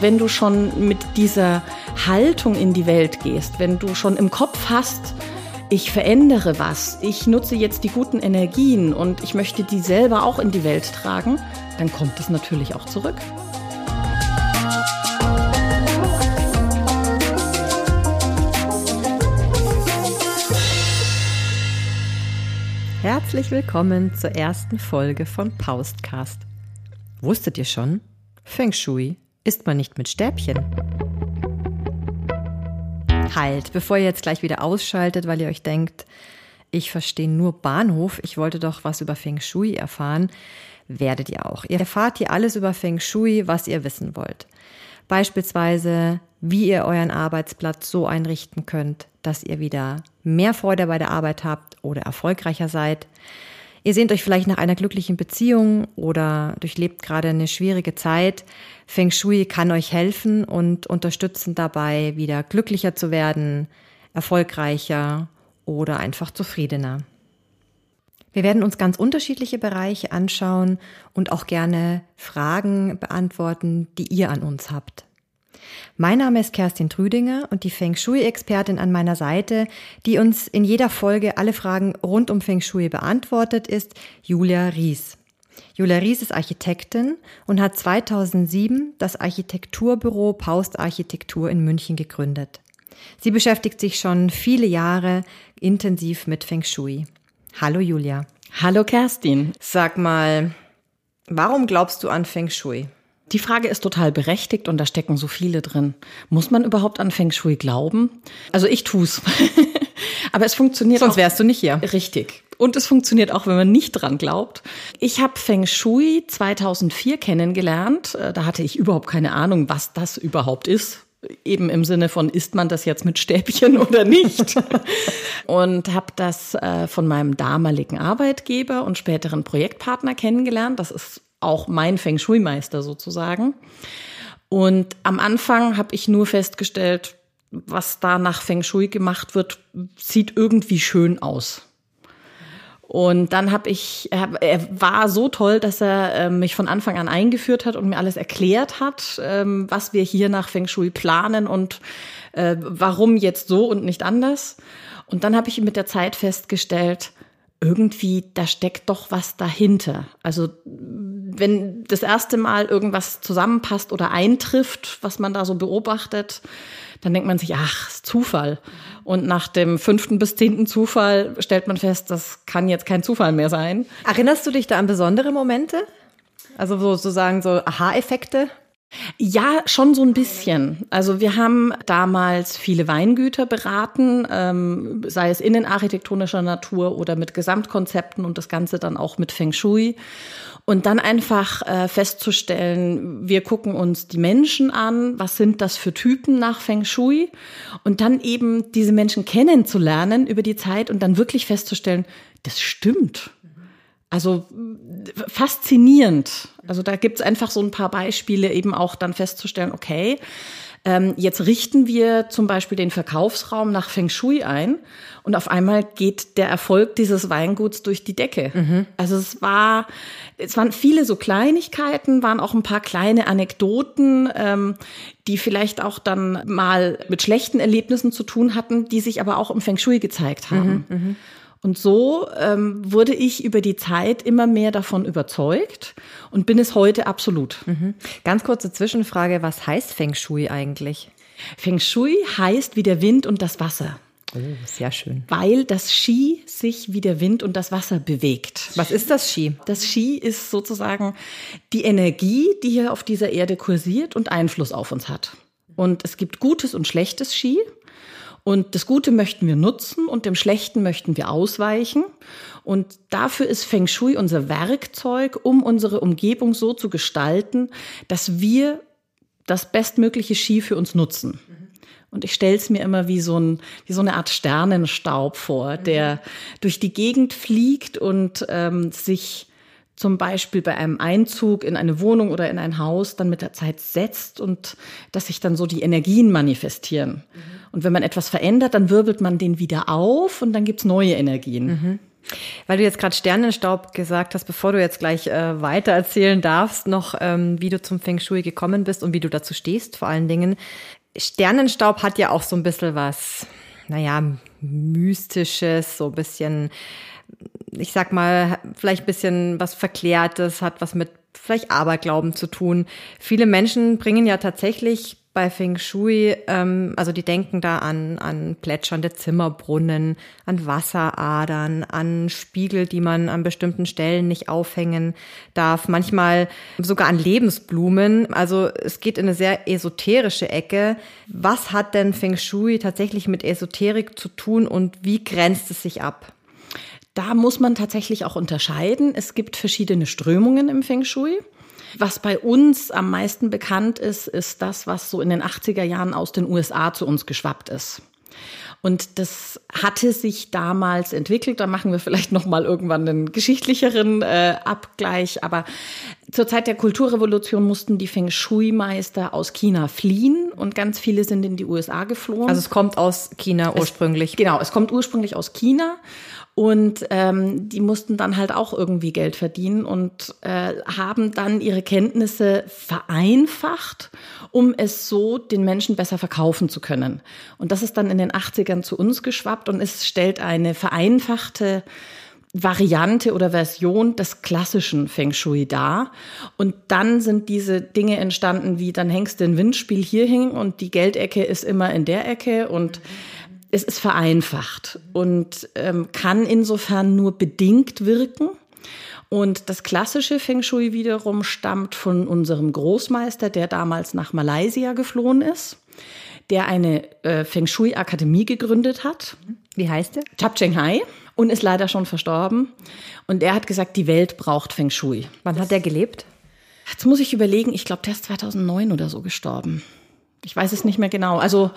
Wenn du schon mit dieser Haltung in die Welt gehst, wenn du schon im Kopf hast, ich verändere was, ich nutze jetzt die guten Energien und ich möchte die selber auch in die Welt tragen, dann kommt es natürlich auch zurück. Herzlich willkommen zur ersten Folge von Paustcast. Wusstet ihr schon? Feng Shui isst man nicht mit Stäbchen. Halt, bevor ihr jetzt gleich wieder ausschaltet, weil ihr euch denkt, ich verstehe nur Bahnhof, ich wollte doch was über Feng Shui erfahren, werdet ihr auch. Ihr erfahrt hier alles über Feng Shui, was ihr wissen wollt. Beispielsweise, wie ihr euren Arbeitsplatz so einrichten könnt, dass ihr wieder mehr Freude bei der Arbeit habt oder erfolgreicher seid. Ihr sehnt euch vielleicht nach einer glücklichen Beziehung oder durchlebt gerade eine schwierige Zeit. Feng Shui kann euch helfen und unterstützen dabei, wieder glücklicher zu werden, erfolgreicher oder einfach zufriedener. Wir werden uns ganz unterschiedliche Bereiche anschauen und auch gerne Fragen beantworten, die ihr an uns habt. Mein Name ist Kerstin Trüdinger und die Feng Shui-Expertin an meiner Seite, die uns in jeder Folge alle Fragen rund um Feng Shui beantwortet, ist Julia Ries. Julia Ries ist Architektin und hat 2007 das Architekturbüro Paust Architektur in München gegründet. Sie beschäftigt sich schon viele Jahre intensiv mit Feng Shui. Hallo Julia. Hallo Kerstin. Sag mal, warum glaubst du an Feng Shui? Die Frage ist total berechtigt und da stecken so viele drin. Muss man überhaupt an Feng Shui glauben? Also ich tu's. Aber es funktioniert. Sonst wärst du nicht hier. Richtig. Und es funktioniert auch, wenn man nicht dran glaubt. Ich habe Feng Shui 2004 kennengelernt. Äh, da hatte ich überhaupt keine Ahnung, was das überhaupt ist. Eben im Sinne von, isst man das jetzt mit Stäbchen oder nicht? und habe das äh, von meinem damaligen Arbeitgeber und späteren Projektpartner kennengelernt. Das ist auch mein Feng Shui-Meister sozusagen. Und am Anfang habe ich nur festgestellt, was da nach Feng Shui gemacht wird, sieht irgendwie schön aus. Und dann habe ich, er, war so toll, dass er äh, mich von Anfang an eingeführt hat und mir alles erklärt hat, ähm, was wir hier nach Feng Shui planen und äh, warum jetzt so und nicht anders. Und dann habe ich mit der Zeit festgestellt, irgendwie, da steckt doch was dahinter. Also wenn das erste Mal irgendwas zusammenpasst oder eintrifft, was man da so beobachtet, dann denkt man sich, ach, ist Zufall. Und nach dem fünften bis zehnten Zufall stellt man fest, das kann jetzt kein Zufall mehr sein. Erinnerst du dich da an besondere Momente? Also sozusagen so Aha-Effekte? Ja, schon so ein bisschen. Also wir haben damals viele Weingüter beraten, ähm, sei es innenarchitektonischer Natur oder mit Gesamtkonzepten und das Ganze dann auch mit Feng Shui. Und dann einfach äh, festzustellen, wir gucken uns die Menschen an, was sind das für Typen nach Feng Shui und dann eben diese Menschen kennenzulernen über die Zeit und dann wirklich festzustellen, das stimmt. Also faszinierend. Also da gibt's einfach so ein paar Beispiele, eben auch dann festzustellen, okay, ähm, jetzt richten wir zum Beispiel den Verkaufsraum nach Feng Shui ein und auf einmal geht der Erfolg dieses Weinguts durch die Decke. Mhm. Also es war, es waren viele so Kleinigkeiten, waren auch ein paar kleine Anekdoten, ähm, die vielleicht auch dann mal mit schlechten Erlebnissen zu tun hatten, die sich aber auch im Feng Shui gezeigt haben. Mhm, mh. Und so ähm, wurde ich über die Zeit immer mehr davon überzeugt und bin es heute absolut. Mhm. Ganz kurze Zwischenfrage, was heißt Feng Shui eigentlich? Feng Shui heißt wie der Wind und das Wasser. Oh, sehr schön. Weil das Ski sich wie der Wind und das Wasser bewegt. Was ist das Ski? Das Ski ist sozusagen die Energie, die hier auf dieser Erde kursiert und Einfluss auf uns hat. Und es gibt gutes und schlechtes Ski. Und das Gute möchten wir nutzen und dem Schlechten möchten wir ausweichen. Und dafür ist Feng Shui unser Werkzeug, um unsere Umgebung so zu gestalten, dass wir das bestmögliche Ski für uns nutzen. Und ich stelle es mir immer wie so, ein, wie so eine Art Sternenstaub vor, der durch die Gegend fliegt und ähm, sich zum Beispiel bei einem Einzug in eine Wohnung oder in ein Haus dann mit der Zeit setzt und dass sich dann so die Energien manifestieren. Mhm. Und wenn man etwas verändert, dann wirbelt man den wieder auf und dann gibt's neue Energien. Mhm. Weil du jetzt gerade Sternenstaub gesagt hast, bevor du jetzt gleich äh, weiter erzählen darfst, noch ähm, wie du zum Feng Shui gekommen bist und wie du dazu stehst, vor allen Dingen. Sternenstaub hat ja auch so ein bisschen was, naja, mystisches, so ein bisschen, ich sag mal, vielleicht ein bisschen was Verklärtes, hat was mit vielleicht Aberglauben zu tun. Viele Menschen bringen ja tatsächlich bei Feng Shui, ähm, also die denken da an, an plätschernde Zimmerbrunnen, an Wasseradern, an Spiegel, die man an bestimmten Stellen nicht aufhängen darf, manchmal sogar an Lebensblumen. Also es geht in eine sehr esoterische Ecke. Was hat denn Feng Shui tatsächlich mit Esoterik zu tun und wie grenzt es sich ab? Da muss man tatsächlich auch unterscheiden. Es gibt verschiedene Strömungen im Feng Shui. Was bei uns am meisten bekannt ist, ist das, was so in den 80er Jahren aus den USA zu uns geschwappt ist. Und das hatte sich damals entwickelt. Da machen wir vielleicht noch mal irgendwann einen geschichtlicheren äh, Abgleich. Aber zur Zeit der Kulturrevolution mussten die Feng Shui-Meister aus China fliehen und ganz viele sind in die USA geflohen. Also es kommt aus China ursprünglich. Es, genau, es kommt ursprünglich aus China und ähm, die mussten dann halt auch irgendwie Geld verdienen und äh, haben dann ihre Kenntnisse vereinfacht, um es so den Menschen besser verkaufen zu können. Und das ist dann in den 80ern zu uns geschwappt und es stellt eine vereinfachte Variante oder Version des klassischen Feng Shui dar. Und dann sind diese Dinge entstanden, wie dann hängst du ein Windspiel hier hin und die Geldecke ist immer in der Ecke und es ist vereinfacht und ähm, kann insofern nur bedingt wirken. Und das klassische Feng Shui wiederum stammt von unserem Großmeister, der damals nach Malaysia geflohen ist, der eine äh, Feng Shui Akademie gegründet hat. Wie heißt der? Chap Cheng Hai und ist leider schon verstorben. Und er hat gesagt, die Welt braucht Feng Shui. Wann das, hat er gelebt? Jetzt muss ich überlegen, ich glaube, der ist 2009 oder so gestorben. Ich weiß es nicht mehr genau. Also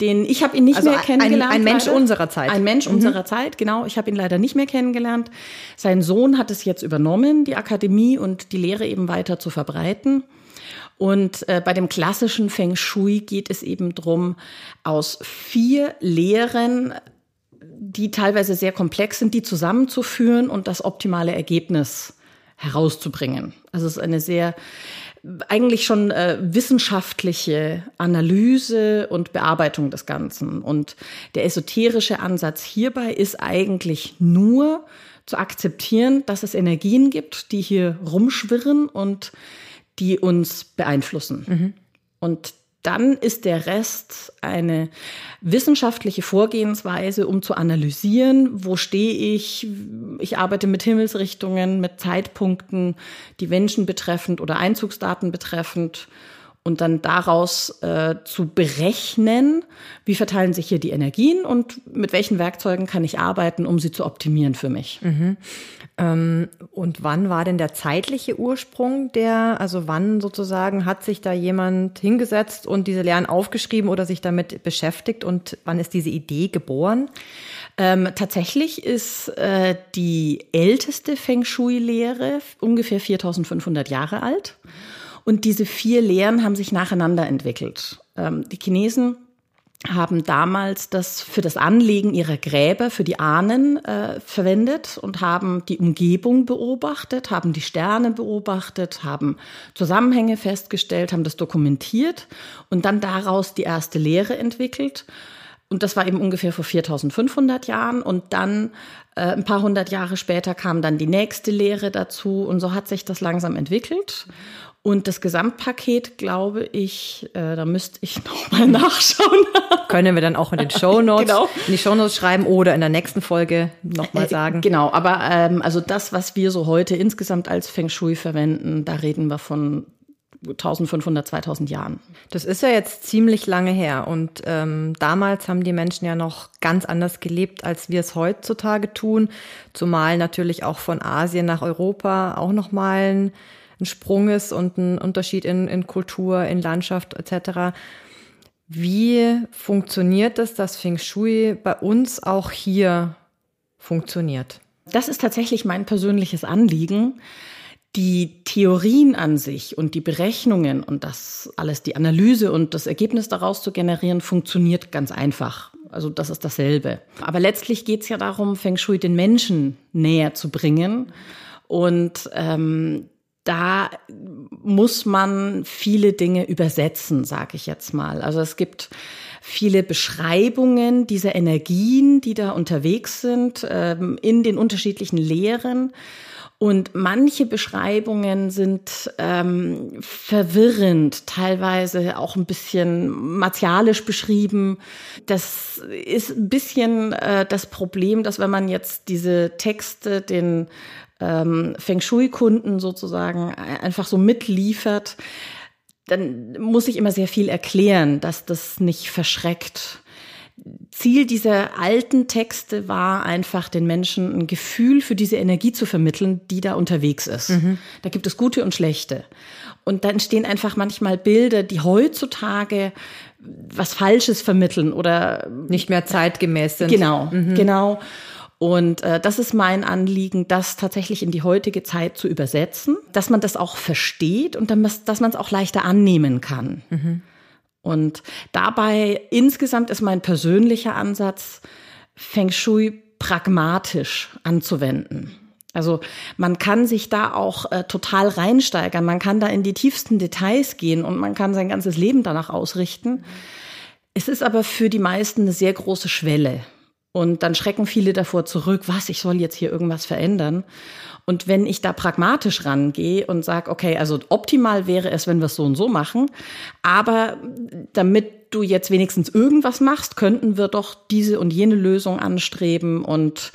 den, ich habe ihn nicht also mehr kennengelernt. Ein, ein Mensch leider. unserer Zeit. Ein Mensch mhm. unserer Zeit, genau. Ich habe ihn leider nicht mehr kennengelernt. Sein Sohn hat es jetzt übernommen, die Akademie und die Lehre eben weiter zu verbreiten. Und äh, bei dem klassischen Feng Shui geht es eben drum, aus vier Lehren, die teilweise sehr komplex sind, die zusammenzuführen und das optimale Ergebnis herauszubringen. Also es ist eine sehr eigentlich schon äh, wissenschaftliche Analyse und Bearbeitung des Ganzen. Und der esoterische Ansatz hierbei ist eigentlich nur zu akzeptieren, dass es Energien gibt, die hier rumschwirren und die uns beeinflussen. Mhm. Und dann ist der Rest eine wissenschaftliche Vorgehensweise, um zu analysieren, wo stehe ich. Ich arbeite mit Himmelsrichtungen, mit Zeitpunkten, die Menschen betreffend oder Einzugsdaten betreffend und dann daraus äh, zu berechnen, wie verteilen sich hier die Energien und mit welchen Werkzeugen kann ich arbeiten, um sie zu optimieren für mich. Mhm. Ähm, und wann war denn der zeitliche Ursprung der, also wann sozusagen hat sich da jemand hingesetzt und diese Lehren aufgeschrieben oder sich damit beschäftigt und wann ist diese Idee geboren? Ähm, tatsächlich ist äh, die älteste Feng Shui-Lehre ungefähr 4500 Jahre alt. Und diese vier Lehren haben sich nacheinander entwickelt. Ähm, die Chinesen haben damals das für das Anlegen ihrer Gräber für die Ahnen äh, verwendet und haben die Umgebung beobachtet, haben die Sterne beobachtet, haben Zusammenhänge festgestellt, haben das dokumentiert und dann daraus die erste Lehre entwickelt. Und das war eben ungefähr vor 4500 Jahren. Und dann äh, ein paar hundert Jahre später kam dann die nächste Lehre dazu. Und so hat sich das langsam entwickelt. Und das Gesamtpaket, glaube ich, äh, da müsste ich nochmal nachschauen. Können wir dann auch in den Show Notes, genau. in die Show Notes schreiben oder in der nächsten Folge nochmal äh, sagen. Genau, aber ähm, also das, was wir so heute insgesamt als Feng Shui verwenden, da reden wir von 1500, 2000 Jahren. Das ist ja jetzt ziemlich lange her und ähm, damals haben die Menschen ja noch ganz anders gelebt, als wir es heutzutage tun, zumal natürlich auch von Asien nach Europa auch nochmal ein ein Sprung ist und ein Unterschied in, in Kultur, in Landschaft etc. Wie funktioniert es, dass Feng Shui bei uns auch hier funktioniert? Das ist tatsächlich mein persönliches Anliegen, Die Theorien an sich und die Berechnungen und das alles, die Analyse und das Ergebnis daraus zu generieren, funktioniert ganz einfach. Also das ist dasselbe. Aber letztlich geht es ja darum, Feng Shui den Menschen näher zu bringen. Und ähm, da muss man viele Dinge übersetzen, sage ich jetzt mal. Also es gibt viele Beschreibungen dieser Energien, die da unterwegs sind, ähm, in den unterschiedlichen Lehren. Und manche Beschreibungen sind ähm, verwirrend, teilweise auch ein bisschen martialisch beschrieben. Das ist ein bisschen äh, das Problem, dass wenn man jetzt diese Texte den ähm, Feng Shui-Kunden sozusagen einfach so mitliefert, dann muss ich immer sehr viel erklären, dass das nicht verschreckt. Ziel dieser alten Texte war einfach, den Menschen ein Gefühl für diese Energie zu vermitteln, die da unterwegs ist. Mhm. Da gibt es gute und schlechte. Und dann entstehen einfach manchmal Bilder, die heutzutage was Falsches vermitteln oder nicht mehr zeitgemäß sind. Genau, mhm. genau. Und äh, das ist mein Anliegen, das tatsächlich in die heutige Zeit zu übersetzen, dass man das auch versteht und dann, dass man es auch leichter annehmen kann. Mhm. Und dabei insgesamt ist mein persönlicher Ansatz, Feng Shui pragmatisch anzuwenden. Also man kann sich da auch äh, total reinsteigern, man kann da in die tiefsten Details gehen und man kann sein ganzes Leben danach ausrichten. Es ist aber für die meisten eine sehr große Schwelle. Und dann schrecken viele davor zurück, was, ich soll jetzt hier irgendwas verändern. Und wenn ich da pragmatisch rangehe und sage, okay, also optimal wäre es, wenn wir es so und so machen, aber damit du jetzt wenigstens irgendwas machst, könnten wir doch diese und jene Lösung anstreben und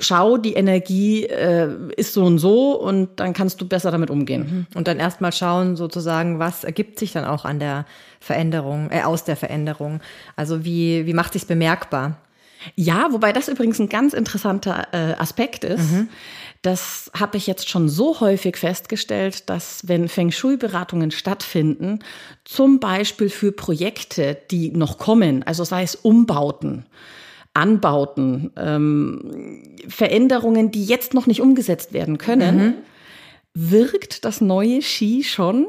schau, die Energie äh, ist so und so und dann kannst du besser damit umgehen. Mhm. Und dann erstmal schauen, sozusagen, was ergibt sich dann auch an der Veränderung, äh, aus der Veränderung. Also wie, wie macht sich's bemerkbar? Ja, wobei das übrigens ein ganz interessanter äh, Aspekt ist. Mhm. Das habe ich jetzt schon so häufig festgestellt, dass wenn Feng Shui-Beratungen stattfinden, zum Beispiel für Projekte, die noch kommen, also sei es Umbauten, Anbauten, ähm, Veränderungen, die jetzt noch nicht umgesetzt werden können, mhm. wirkt das neue Ski schon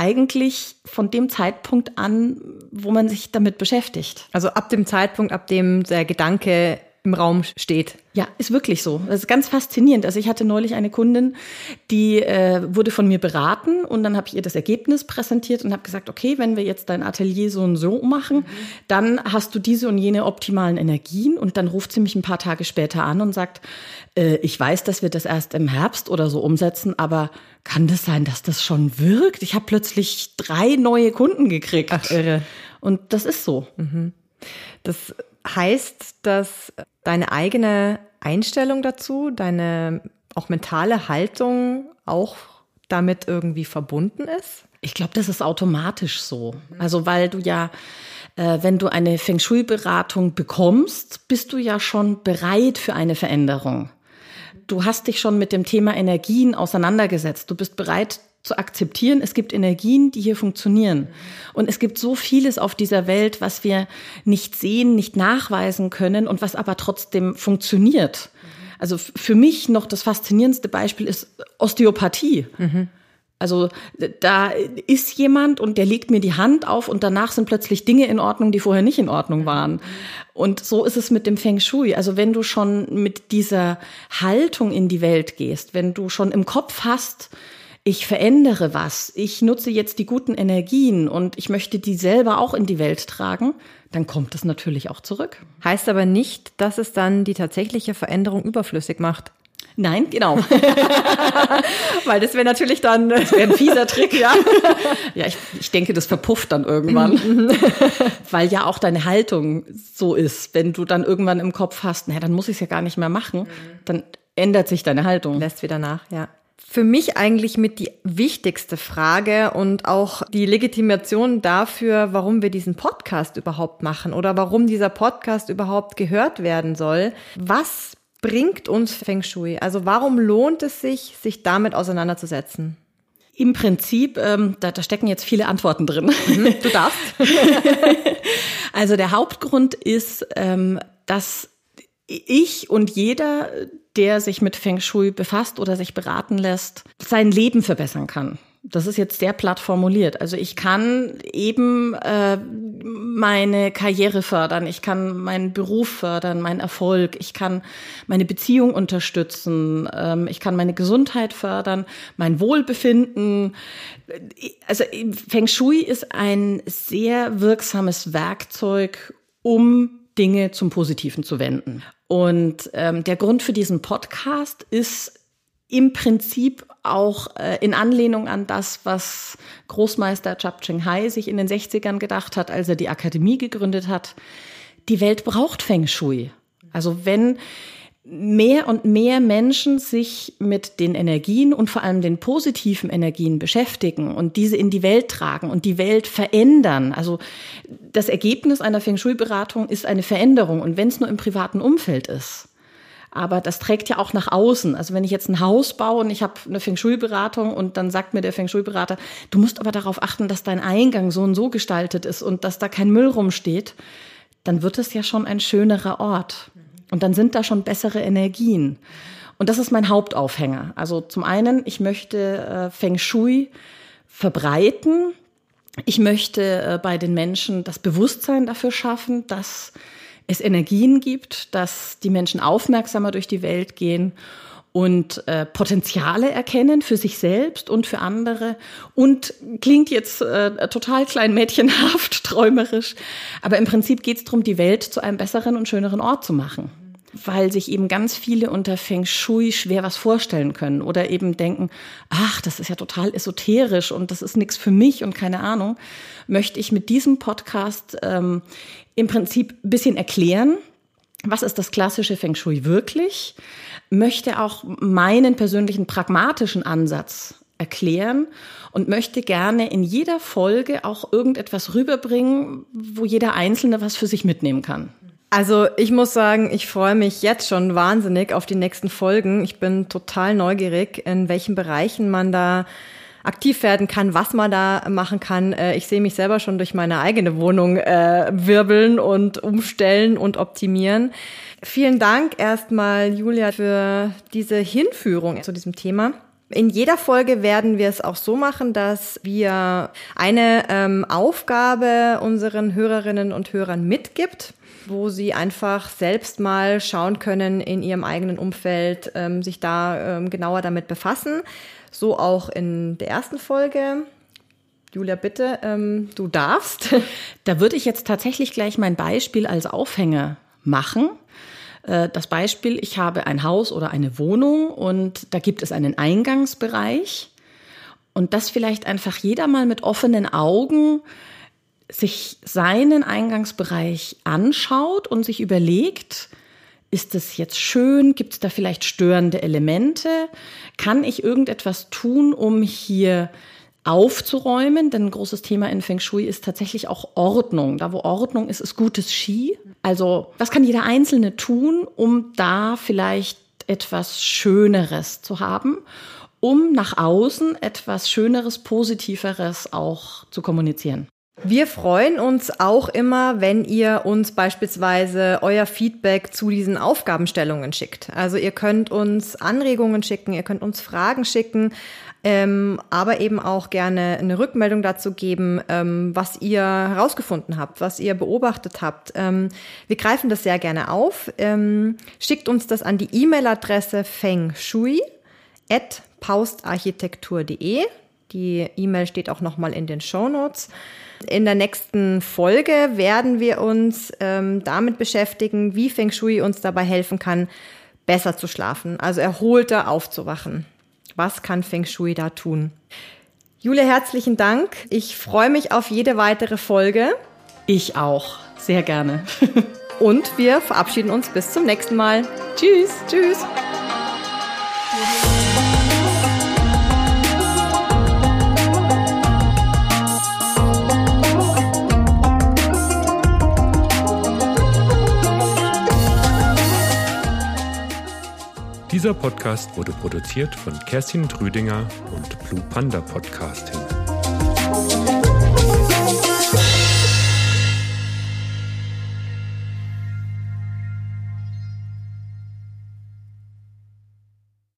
eigentlich von dem Zeitpunkt an, wo man sich damit beschäftigt. Also ab dem Zeitpunkt, ab dem der Gedanke im Raum steht. Ja, ist wirklich so. Das ist ganz faszinierend. Also ich hatte neulich eine Kundin, die äh, wurde von mir beraten und dann habe ich ihr das Ergebnis präsentiert und habe gesagt, okay, wenn wir jetzt dein Atelier so und so machen, mhm. dann hast du diese und jene optimalen Energien und dann ruft sie mich ein paar Tage später an und sagt, äh, ich weiß, dass wir das erst im Herbst oder so umsetzen, aber kann das sein, dass das schon wirkt? Ich habe plötzlich drei neue Kunden gekriegt. Ach, irre. Und das ist so. Mhm. Das heißt, dass deine eigene Einstellung dazu, deine auch mentale Haltung auch damit irgendwie verbunden ist? Ich glaube, das ist automatisch so. Also weil du ja, äh, wenn du eine Feng Shui-Beratung bekommst, bist du ja schon bereit für eine Veränderung. Du hast dich schon mit dem Thema Energien auseinandergesetzt. Du bist bereit zu akzeptieren, es gibt Energien, die hier funktionieren. Und es gibt so vieles auf dieser Welt, was wir nicht sehen, nicht nachweisen können und was aber trotzdem funktioniert. Also für mich noch das faszinierendste Beispiel ist Osteopathie. Mhm. Also da ist jemand und der legt mir die Hand auf und danach sind plötzlich Dinge in Ordnung, die vorher nicht in Ordnung waren. Und so ist es mit dem Feng Shui. Also wenn du schon mit dieser Haltung in die Welt gehst, wenn du schon im Kopf hast, ich verändere was, ich nutze jetzt die guten Energien und ich möchte die selber auch in die Welt tragen, dann kommt es natürlich auch zurück. Heißt aber nicht, dass es dann die tatsächliche Veränderung überflüssig macht. Nein, genau. Weil das wäre natürlich dann das wär ein fieser Trick, ja. ja, ich, ich denke, das verpufft dann irgendwann. Mhm. Weil ja auch deine Haltung so ist. Wenn du dann irgendwann im Kopf hast, naja, dann muss ich es ja gar nicht mehr machen, dann ändert sich deine Haltung. Lässt wieder nach, ja für mich eigentlich mit die wichtigste Frage und auch die Legitimation dafür, warum wir diesen Podcast überhaupt machen oder warum dieser Podcast überhaupt gehört werden soll. Was bringt uns Feng Shui? Also warum lohnt es sich, sich damit auseinanderzusetzen? Im Prinzip, ähm, da, da stecken jetzt viele Antworten drin. Mhm, du darfst. also der Hauptgrund ist, ähm, dass ich und jeder, der sich mit Feng Shui befasst oder sich beraten lässt, sein Leben verbessern kann. Das ist jetzt sehr platt formuliert. Also ich kann eben äh, meine Karriere fördern, ich kann meinen Beruf fördern, meinen Erfolg, ich kann meine Beziehung unterstützen, ähm, ich kann meine Gesundheit fördern, mein Wohlbefinden. Also Feng Shui ist ein sehr wirksames Werkzeug, um Dinge zum Positiven zu wenden. Und ähm, der Grund für diesen Podcast ist im Prinzip auch äh, in Anlehnung an das, was Großmeister Chap Cheng Hai sich in den 60ern gedacht hat, als er die Akademie gegründet hat. Die Welt braucht Feng Shui. Also wenn mehr und mehr Menschen sich mit den Energien und vor allem den positiven Energien beschäftigen und diese in die Welt tragen und die Welt verändern. Also das Ergebnis einer Feng Shui-Beratung ist eine Veränderung und wenn es nur im privaten Umfeld ist. Aber das trägt ja auch nach außen. Also wenn ich jetzt ein Haus baue und ich habe eine Feng Shui-Beratung und dann sagt mir der Feng Shui-Berater, du musst aber darauf achten, dass dein Eingang so und so gestaltet ist und dass da kein Müll rumsteht, dann wird es ja schon ein schönerer Ort. Und dann sind da schon bessere Energien. Und das ist mein Hauptaufhänger. Also zum einen, ich möchte äh, Feng Shui verbreiten. Ich möchte äh, bei den Menschen das Bewusstsein dafür schaffen, dass es Energien gibt, dass die Menschen aufmerksamer durch die Welt gehen und äh, Potenziale erkennen für sich selbst und für andere. Und klingt jetzt äh, total klein mädchenhaft, träumerisch, aber im Prinzip geht es darum, die Welt zu einem besseren und schöneren Ort zu machen. Weil sich eben ganz viele unter Feng Shui schwer was vorstellen können oder eben denken, ach, das ist ja total esoterisch und das ist nichts für mich und keine Ahnung, möchte ich mit diesem Podcast ähm, im Prinzip bisschen erklären, was ist das klassische Feng Shui wirklich, möchte auch meinen persönlichen pragmatischen Ansatz erklären und möchte gerne in jeder Folge auch irgendetwas rüberbringen, wo jeder Einzelne was für sich mitnehmen kann. Also ich muss sagen, ich freue mich jetzt schon wahnsinnig auf die nächsten Folgen. Ich bin total neugierig, in welchen Bereichen man da aktiv werden kann, was man da machen kann. Äh, ich sehe mich selber schon durch meine eigene Wohnung äh, wirbeln und umstellen und optimieren. Vielen Dank erstmal, Julia, für diese Hinführung zu diesem Thema. In jeder Folge werden wir es auch so machen, dass wir eine ähm, Aufgabe unseren Hörerinnen und Hörern mitgibt wo sie einfach selbst mal schauen können in ihrem eigenen Umfeld, ähm, sich da ähm, genauer damit befassen. So auch in der ersten Folge. Julia, bitte, ähm, du darfst. Da würde ich jetzt tatsächlich gleich mein Beispiel als Aufhänger machen. Äh, das Beispiel, ich habe ein Haus oder eine Wohnung und da gibt es einen Eingangsbereich und das vielleicht einfach jeder mal mit offenen Augen sich seinen Eingangsbereich anschaut und sich überlegt, ist es jetzt schön? Gibt es da vielleicht störende Elemente? Kann ich irgendetwas tun, um hier aufzuräumen? Denn ein großes Thema in Feng Shui ist tatsächlich auch Ordnung. Da, wo Ordnung ist, ist gutes Ski. Also, was kann jeder Einzelne tun, um da vielleicht etwas Schöneres zu haben? um nach außen etwas Schöneres, Positiveres auch zu kommunizieren. Wir freuen uns auch immer, wenn ihr uns beispielsweise euer Feedback zu diesen Aufgabenstellungen schickt. Also ihr könnt uns Anregungen schicken, ihr könnt uns Fragen schicken, ähm, aber eben auch gerne eine Rückmeldung dazu geben, ähm, was ihr herausgefunden habt, was ihr beobachtet habt. Ähm, wir greifen das sehr gerne auf. Ähm, schickt uns das an die E-Mail-Adresse fengshui at paustarchitektur.de. Die E-Mail steht auch nochmal in den Show Notes. In der nächsten Folge werden wir uns ähm, damit beschäftigen, wie Feng Shui uns dabei helfen kann, besser zu schlafen, also erholter aufzuwachen. Was kann Feng Shui da tun? Julia, herzlichen Dank. Ich freue mich auf jede weitere Folge. Ich auch. Sehr gerne. Und wir verabschieden uns bis zum nächsten Mal. Tschüss. Tschüss. Dieser Podcast wurde produziert von Kerstin Trüdinger und Blue Panda Podcasting.